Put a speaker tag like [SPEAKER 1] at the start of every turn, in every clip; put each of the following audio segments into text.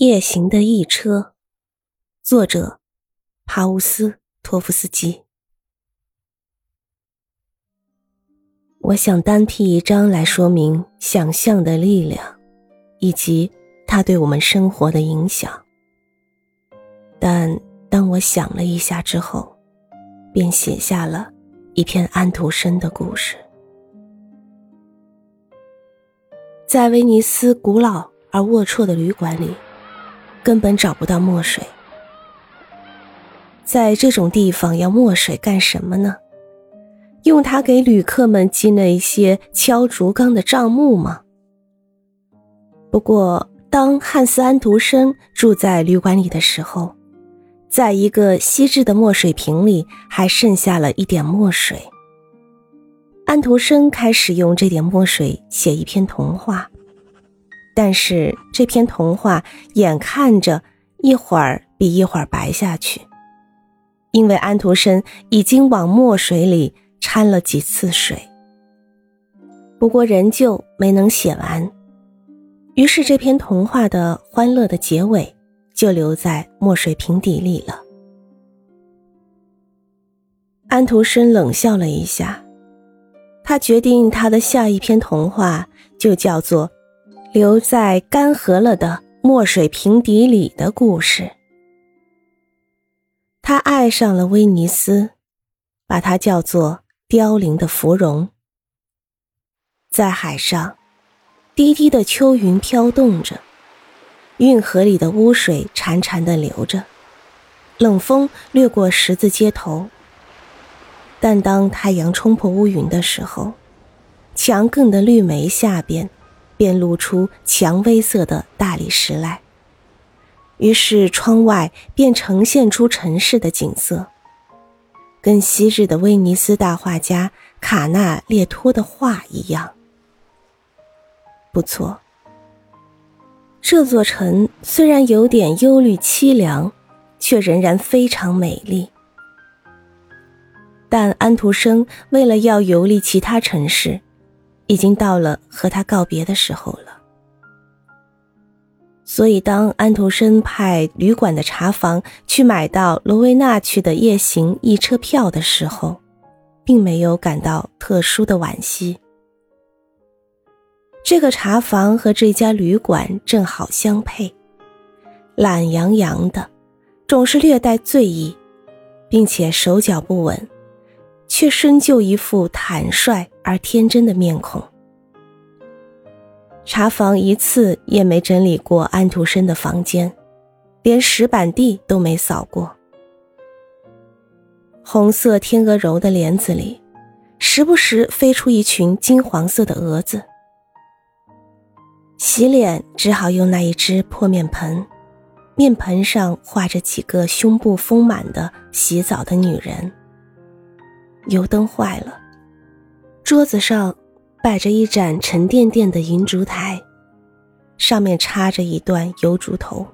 [SPEAKER 1] 夜行的驿车，作者帕乌斯托夫斯基。我想单辟一章来说明想象的力量，以及它对我们生活的影响。但当我想了一下之后，便写下了一篇安徒生的故事。在威尼斯古老而龌龊的旅馆里。根本找不到墨水，在这种地方要墨水干什么呢？用它给旅客们记那些敲竹杠的账目吗？不过，当汉斯·安徒生住在旅馆里的时候，在一个锡制的墨水瓶里还剩下了一点墨水。安徒生开始用这点墨水写一篇童话。但是这篇童话眼看着一会儿比一会儿白下去，因为安徒生已经往墨水里掺了几次水。不过仍旧没能写完，于是这篇童话的欢乐的结尾就留在墨水瓶底里了。安徒生冷笑了一下，他决定他的下一篇童话就叫做。留在干涸了的墨水瓶底里的故事。他爱上了威尼斯，把它叫做凋零的芙蓉。在海上，低低的秋云飘动着，运河里的污水潺潺的流着，冷风掠过十字街头。但当太阳冲破乌云的时候，墙更的绿莓下边。便露出蔷薇色的大理石来，于是窗外便呈现出城市的景色，跟昔日的威尼斯大画家卡纳列托的画一样。不错，这座城虽然有点忧虑凄凉，却仍然非常美丽。但安徒生为了要游历其他城市。已经到了和他告别的时候了，所以当安徒生派旅馆的茶房去买到罗维纳去的夜行一车票的时候，并没有感到特殊的惋惜。这个茶房和这家旅馆正好相配，懒洋洋的，总是略带醉意，并且手脚不稳。却深就一副坦率而天真的面孔。茶房一次也没整理过安徒生的房间，连石板地都没扫过。红色天鹅绒的帘子里，时不时飞出一群金黄色的蛾子。洗脸只好用那一只破面盆，面盆上画着几个胸部丰满的洗澡的女人。油灯坏了，桌子上摆着一盏沉甸甸的银烛台，上面插着一段油烛头，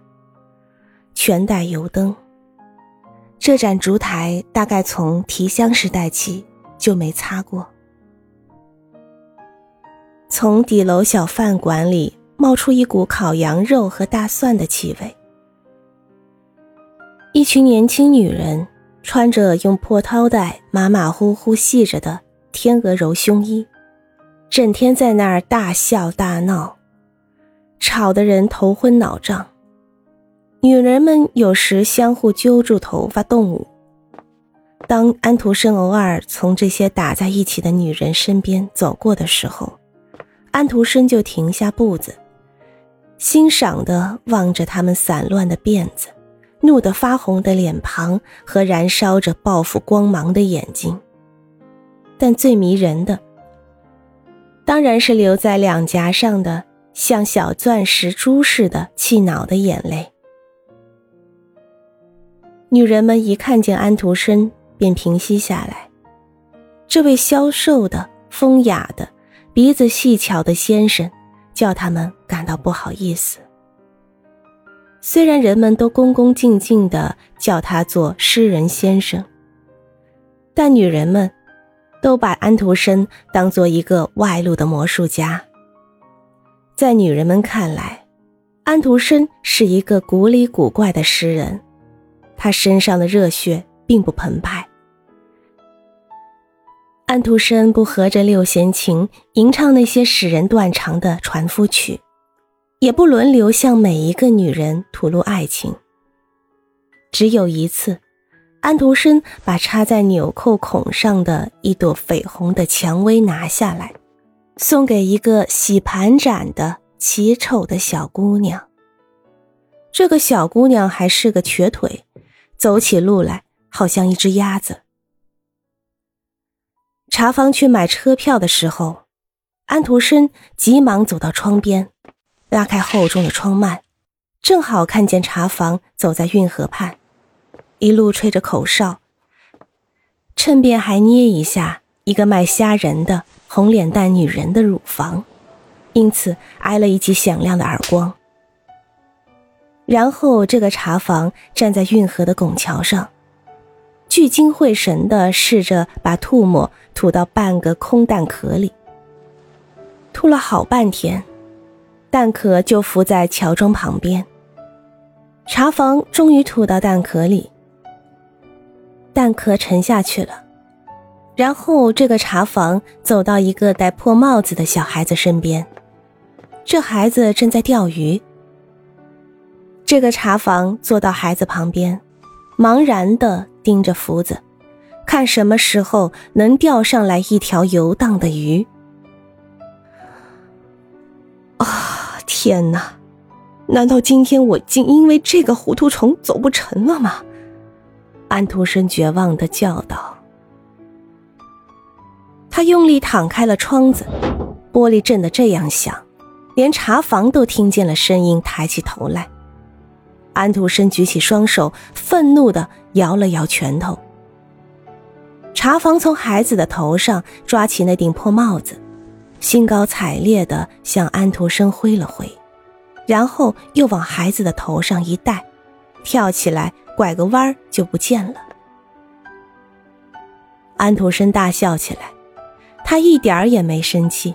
[SPEAKER 1] 全带油灯。这盏烛台大概从提香时代起就没擦过。从底楼小饭馆里冒出一股烤羊肉和大蒜的气味，一群年轻女人。穿着用破绦带马马虎虎系着的天鹅绒胸衣，整天在那儿大笑大闹，吵得人头昏脑胀。女人们有时相互揪住头发动武。当安徒生偶尔从这些打在一起的女人身边走过的时候，安徒生就停下步子，欣赏地望着她们散乱的辫子。怒得发红的脸庞和燃烧着报复光芒的眼睛，但最迷人的，当然是留在两颊上的像小钻石珠似的气恼的眼泪。女人们一看见安徒生，便平息下来。这位消瘦的、风雅的、鼻子细巧的先生，叫他们感到不好意思。虽然人们都恭恭敬敬地叫他做诗人先生，但女人们都把安徒生当做一个外露的魔术家。在女人们看来，安徒生是一个古里古怪的诗人，他身上的热血并不澎湃。安徒生不合着六弦琴吟唱那些使人断肠的船夫曲，也不轮流向每一个女人吐露爱情。只有一次，安徒生把插在纽扣孔上的一朵绯红的蔷薇拿下来，送给一个洗盘盏的奇丑的小姑娘。这个小姑娘还是个瘸腿，走起路来好像一只鸭子。茶房去买车票的时候，安徒生急忙走到窗边，拉开厚重的窗幔，正好看见茶房走在运河畔，一路吹着口哨，趁便还捏一下一个卖虾仁的红脸蛋女人的乳房，因此挨了一记响亮的耳光。然后这个茶房站在运河的拱桥上。聚精会神地试着把吐沫吐到半个空蛋壳里，吐了好半天，蛋壳就浮在桥中旁边。茶房终于吐到蛋壳里，蛋壳沉下去了。然后这个茶房走到一个戴破帽子的小孩子身边，这孩子正在钓鱼。这个茶房坐到孩子旁边，茫然的。盯着福子，看什么时候能钓上来一条游荡的鱼。啊，天哪！难道今天我竟因为这个糊涂虫走不成了吗？安徒生绝望的叫道。他用力躺开了窗子，玻璃震得这样响，连茶房都听见了声音，抬起头来。安徒生举起双手，愤怒的摇了摇拳头。茶房从孩子的头上抓起那顶破帽子，兴高采烈的向安徒生挥了挥，然后又往孩子的头上一戴，跳起来拐个弯就不见了。安徒生大笑起来，他一点儿也没生气，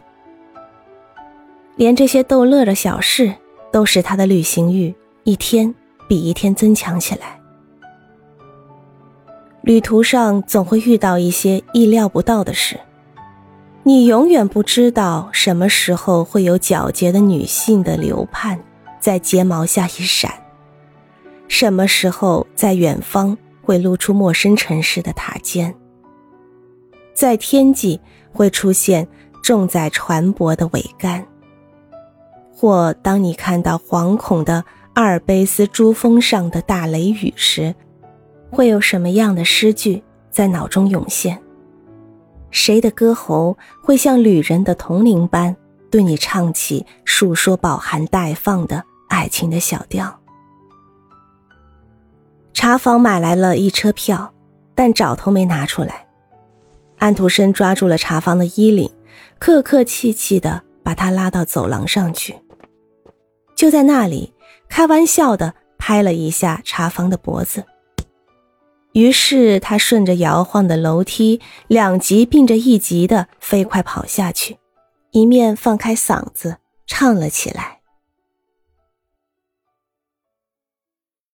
[SPEAKER 1] 连这些逗乐的小事都使他的旅行欲一天。比一天增强起来。旅途上总会遇到一些意料不到的事，你永远不知道什么时候会有皎洁的女性的流盼在睫毛下一闪，什么时候在远方会露出陌生城市的塔尖，在天际会出现重载船舶的桅杆，或当你看到惶恐的。阿尔卑斯珠峰上的大雷雨时，会有什么样的诗句在脑中涌现？谁的歌喉会像旅人的铜铃般对你唱起述说饱含待放的爱情的小调？茶房买来了一车票，但找头没拿出来。安徒生抓住了茶房的衣领，客客气气的把他拉到走廊上去。就在那里。开玩笑的拍了一下茶房的脖子，于是他顺着摇晃的楼梯两级并着一级的飞快跑下去，一面放开嗓子唱了起来。